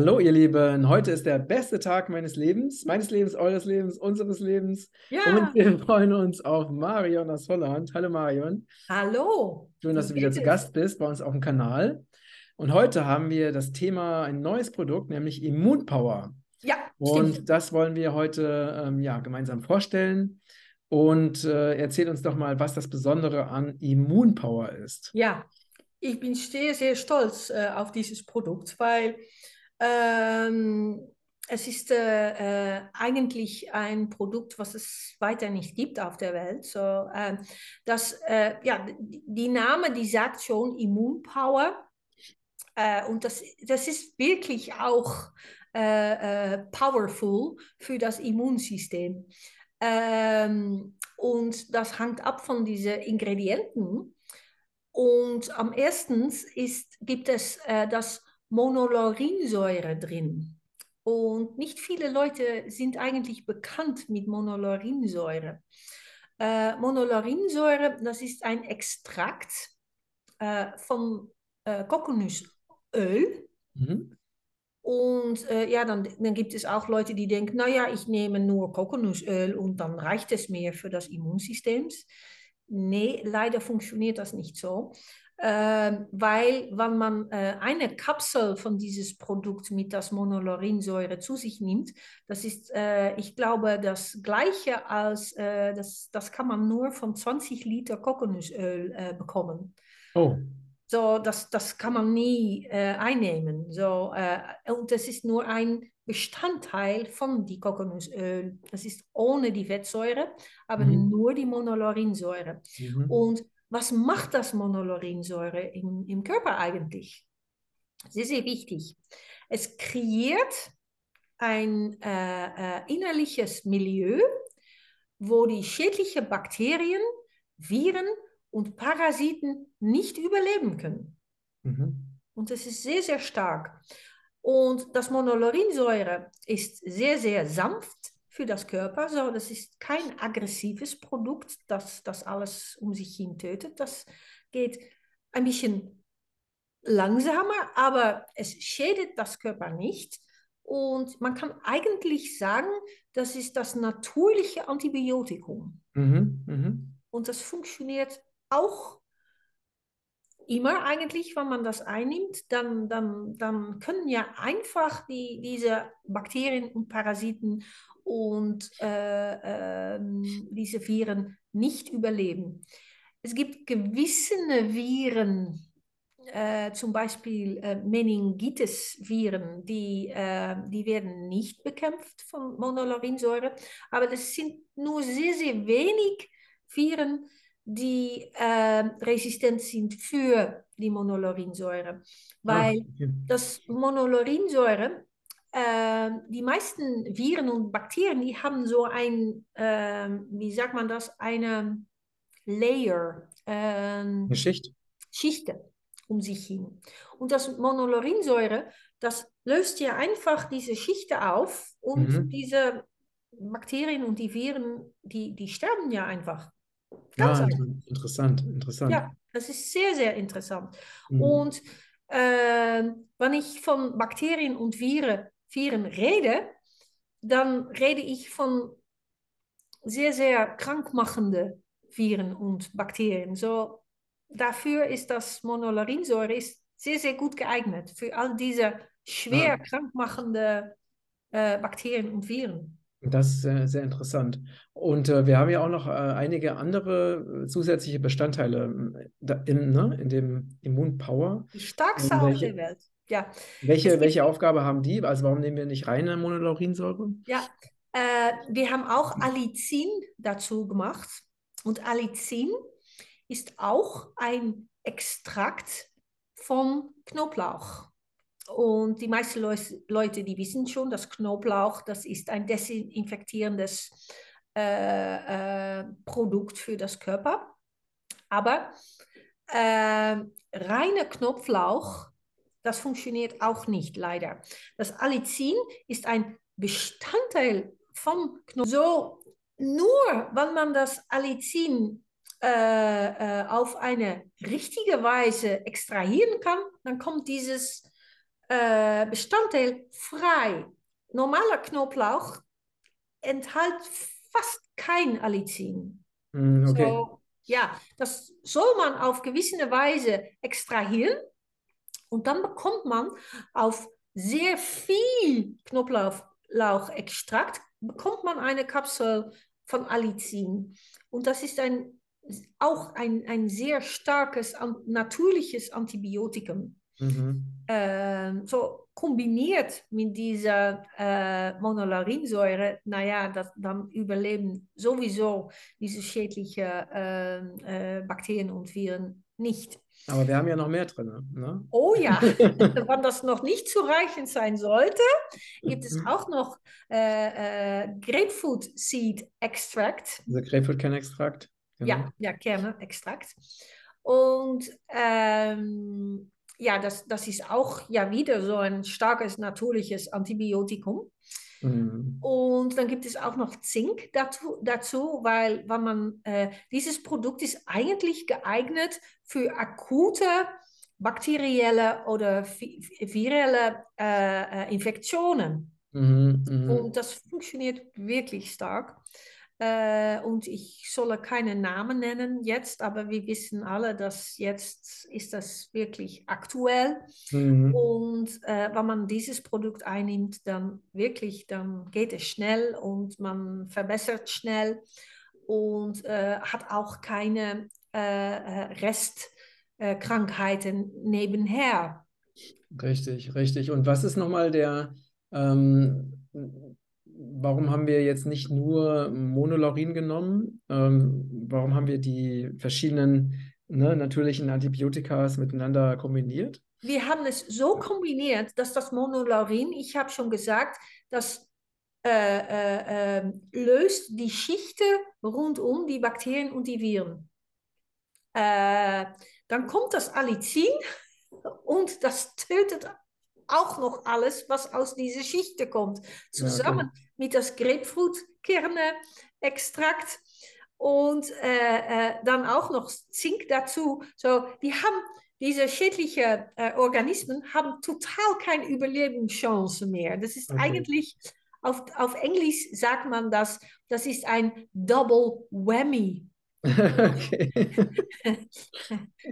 Hallo, ihr Lieben. Heute ist der beste Tag meines Lebens, meines Lebens, eures Lebens, unseres Lebens. Ja. Und wir freuen uns auf Marion aus Holland. Hallo, Marion. Hallo. Schön, dass du wieder zu Gast bist bei uns auf dem Kanal. Und heute haben wir das Thema ein neues Produkt, nämlich Immunpower. Ja, Und stimmt. das wollen wir heute ähm, ja, gemeinsam vorstellen. Und äh, erzähl uns doch mal, was das Besondere an Immunpower ist. Ja, ich bin sehr, sehr stolz äh, auf dieses Produkt, weil ähm, es ist äh, äh, eigentlich ein Produkt, was es weiter nicht gibt auf der Welt. So, ähm, das, äh, ja, die, Name, die sagt schon Immunpower. Äh, und das, das ist wirklich auch äh, äh, powerful für das Immunsystem. Ähm, und das hängt ab von diesen Ingredienten. Und am ersten ist, gibt es äh, das Monolaurinsäure drin. Und nicht viele Leute sind eigentlich bekannt mit Monolaurinsäure. Äh, Monolaurinsäure, das ist ein Extrakt äh, von äh, Kokosnussöl. Mhm. Und äh, ja, dann, dann gibt es auch Leute, die denken, naja, ich nehme nur Kokosnussöl und dann reicht es mir für das Immunsystem. Nee, leider funktioniert das nicht so. Äh, weil, wenn man äh, eine Kapsel von dieses Produkt mit das Monolaurinsäure zu sich nimmt, das ist, äh, ich glaube, das gleiche als, äh, das, das kann man nur von 20 Liter Kokosnussöl bekommen. Oh, So, das, das kann man nie einnehmen. So, und das ist nur ein Bestandteil von die Kokosnussöl. Das ist ohne die Fettsäure, aber Mhm. nur die Monolaurinsäure. Mhm. Und was macht das Monolaurinsäure im, im Körper eigentlich? Sehr, sehr wichtig. Es kreiert ein äh, äh, innerliches Milieu, wo die schädlichen Bakterien, Viren und Parasiten nicht überleben können. Mhm. Und das ist sehr, sehr stark. Und das Monolaurinsäure ist sehr, sehr sanft für das Körper. So, das ist kein aggressives Produkt, das das alles um sich hin tötet. Das geht ein bisschen langsamer, aber es schädigt das Körper nicht. Und man kann eigentlich sagen, das ist das natürliche Antibiotikum. Mhm. Mhm. Und das funktioniert auch immer eigentlich, wenn man das einnimmt, dann, dann, dann können ja einfach die, diese Bakterien und Parasiten und äh, äh, diese Viren nicht überleben. Es gibt gewisse Viren, äh, zum Beispiel äh, Meningitis-Viren, die, äh, die werden nicht bekämpft von Monolaurinsäure, aber das sind nur sehr, sehr wenig Viren, die äh, resistent sind für die Monolaurinsäure. Weil Ah, okay. das Monolaurinsäure, äh, die meisten Viren und Bakterien, die haben so ein, äh, wie sagt man das, eine Layer, äh, Eine Schicht. Schichten um sich hin. Und das Monolaurinsäure, das löst ja einfach diese Schichten auf und Mhm. diese Bakterien und die Viren, die, die sterben ja einfach. Ja, Ganz einfach. inter- interessant, interessant. Ja, das ist sehr, sehr interessant. Mhm. Und wenn ich von Bakterien und Viren, Viren rede, dann rede ich von sehr, sehr krankmachende Viren und Bakterien. So, dafür ist das Monolaurinsäure ist sehr, sehr gut geeignet für all diese schwer krankmachende äh, Bakterien und Viren. Das ist sehr, sehr interessant. Und äh, wir haben ja auch noch äh, einige andere äh, zusätzliche Bestandteile ähm, da, in, ne, in dem Immunpower. Die stärkste Ähm, auf welche- der Welt. Ja, Welche, welche Aufgabe haben die? Also warum nehmen wir nicht reine Monolaurinsäure? Ja, äh, wir haben auch Allicin dazu gemacht. Und Allicin ist auch ein Extrakt von Knoblauch. Und die meisten Leute, die wissen schon, dass Knoblauch, das ist ein desinfektierendes äh, äh, Produkt für das Körper. Aber äh, reiner Knoblauch, das funktioniert auch nicht, leider. Das Allicin ist ein Bestandteil vom Knoblauch. So, nur wenn man das Allicin äh, äh, auf eine richtige Weise extrahieren kann, dann kommt dieses äh, Bestandteil frei. Normaler Knoblauch enthält fast kein Allicin. Mm, okay. So, ja, das soll man auf gewisse Weise extrahieren und dann bekommt man auf sehr viel Knoblauchextrakt bekommt man eine Kapsel von Allicin. Und das ist ein, auch ein, ein sehr starkes, natürliches Antibiotikum. Mhm. Äh, so kombiniert mit dieser äh, Monolarinsäure, naja, das, dann überleben sowieso diese schädlichen äh, Bakterien und Viren nicht. Aber wir haben ja noch mehr drin. Ne? Oh ja, wenn das noch nicht zureichend sein sollte, gibt es Mhm. auch noch äh, äh, Grapefruit Seed Extract. Also Grapefruit-Kernextrakt. Genau. Ja, ja, Kernextrakt. Und ähm, ja, das, das ist auch ja wieder so ein starkes natürliches Antibiotikum. Mhm. Und dann gibt es auch noch Zink dazu, dazu weil wenn man, äh, dieses Produkt ist eigentlich geeignet für akute bakterielle oder vi- virale äh, äh, Infektionen. Mhm. Mhm. Und das funktioniert wirklich stark. Äh, und ich solle keine Namen nennen jetzt, aber wir wissen alle, dass jetzt ist das wirklich aktuell. Mhm. Und äh, wenn man dieses Produkt einnimmt, dann wirklich, dann geht es schnell und man verbessert schnell und äh, hat auch keine äh, äh, Restkrankheiten nebenher. Richtig, richtig. Und was ist nochmal der, ähm, warum haben wir jetzt nicht nur Monolaurin genommen? Ähm, warum haben wir die verschiedenen ne, natürlichen Antibiotikas miteinander kombiniert? Wir haben es so kombiniert, dass das Monolaurin, ich habe schon gesagt, das äh, äh, äh, löst die Schichten rund um die Bakterien und die Viren. Äh, dann kommt das Allicin und das tötet auch noch alles, was aus dieser Schicht kommt. Zusammen mit das Grapefruit-Kerne-Extrakt und äh, äh, dann auch noch Zink dazu. So, die haben diese schädlichen äh, Organismen haben total keine Überlebenschance mehr. Das ist Okay. eigentlich, auf, auf Englisch sagt man das, das ist ein Double Whammy. Okay.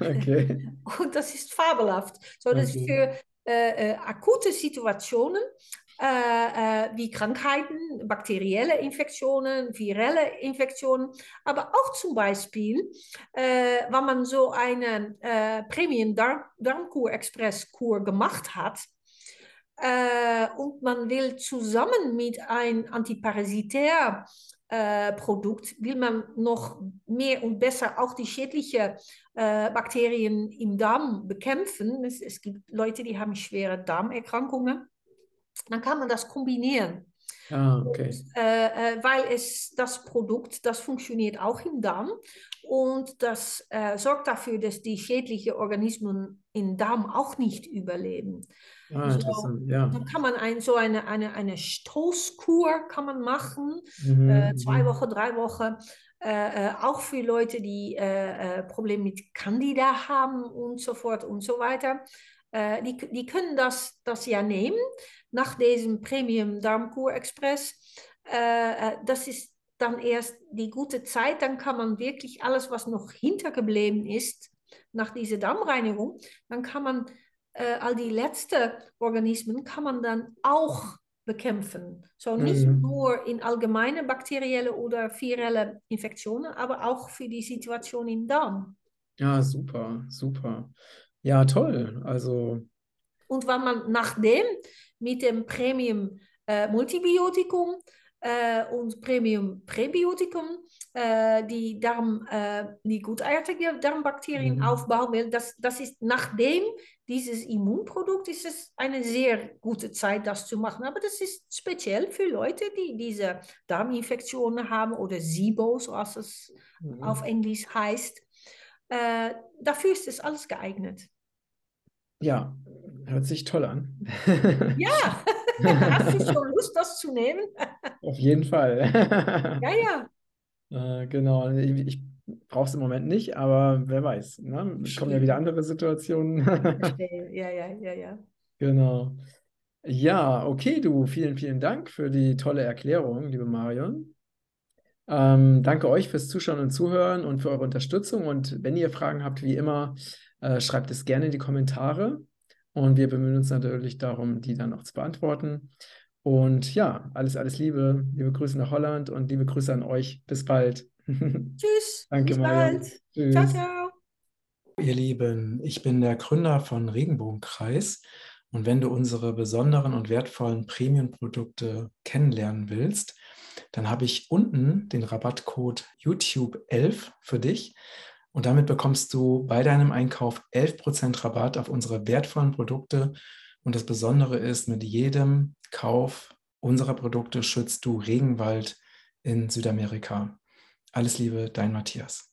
Okay. Und das ist fabelhaft. So, das ist Okay. für äh, äh, akute Situationen äh, äh, wie Krankheiten, bakterielle Infektionen, virelle Infektionen, aber auch zum Beispiel, äh, wenn man so eine äh, Premium-Darmkur-Express-Kur gemacht hat, äh, und man will zusammen mit einem Antiparasitär äh, Produkt will man noch mehr und besser auch die schädlichen äh, Bakterien im Darm bekämpfen. Es, es gibt Leute, die haben schwere Darmerkrankungen. Dann kann man das kombinieren. Ah, okay. Äh, äh, weil es das Produkt, das funktioniert auch im Darm und das äh, sorgt dafür, dass die schädlichen Organismen im Darm auch nicht überleben. Ah, So, ja. Dann kann man ein, so eine, eine, eine Stoßkur kann man machen, Mhm, äh, zwei mhm. Wochen, drei Wochen. Äh, äh, auch für Leute, die äh, Probleme mit Candida haben und so fort und so weiter. Äh, die, die können das, das ja nehmen nach diesem Premium Darmkur Express. Äh, äh, das ist dann erst die gute Zeit. Dann kann man wirklich alles, was noch hintergeblieben ist, nach dieser Darmreinigung, dann kann man äh, all die letzten Organismen kann man dann auch bekämpfen. So nicht Mhm. nur in allgemeine bakterielle oder virelle Infektionen, aber auch für die Situation im Darm. Ja, super, super. Ja, toll. Also, Und wenn man nachdem mit dem Premium äh, Multibiotikum äh, und Premium Präbiotikum äh, die, Darm, äh, die gutartige Darmbakterien Mhm. aufbauen will, das, das ist nachdem dieses Immunprodukt ist es eine sehr gute Zeit, das zu machen. Aber das ist speziell für Leute, die diese Darminfektionen haben oder SIBO, so als es mhm. auf Englisch heißt. Äh, dafür ist es alles geeignet. ja, hört sich toll an. Ja, hast du schon Lust, das zu nehmen? Auf jeden Fall. Ja, ja. Äh, genau, ich, ich brauche es im Moment nicht, aber wer weiß, ne? Es kommen ja wieder andere Situationen. Ja, ja, ja, ja. Genau. Ja, okay, du, vielen, vielen Dank für die tolle Erklärung, liebe Marion. Ähm, danke euch fürs Zuschauen und Zuhören und für eure Unterstützung. Und wenn ihr Fragen habt, wie immer, äh, schreibt es gerne in die Kommentare. Und wir bemühen uns natürlich darum, die dann auch zu beantworten. Und ja, alles, alles Liebe. Liebe Grüße nach Holland und liebe Grüße an euch. Bis bald. Tschüss. Danke, Bis. Tschüss. Ciao, ciao. Ihr Lieben, ich bin der Gründer von Regenbogenkreis und wenn du unsere besonderen und wertvollen Premium-Produkte kennenlernen willst, dann habe ich unten den Rabattcode YouTube11 für dich und damit bekommst du bei deinem Einkauf 11% Rabatt auf unsere wertvollen Produkte und das Besondere ist, mit jedem Kauf unserer Produkte schützt du Regenwald in Südamerika. Alles Liebe, dein Matthias.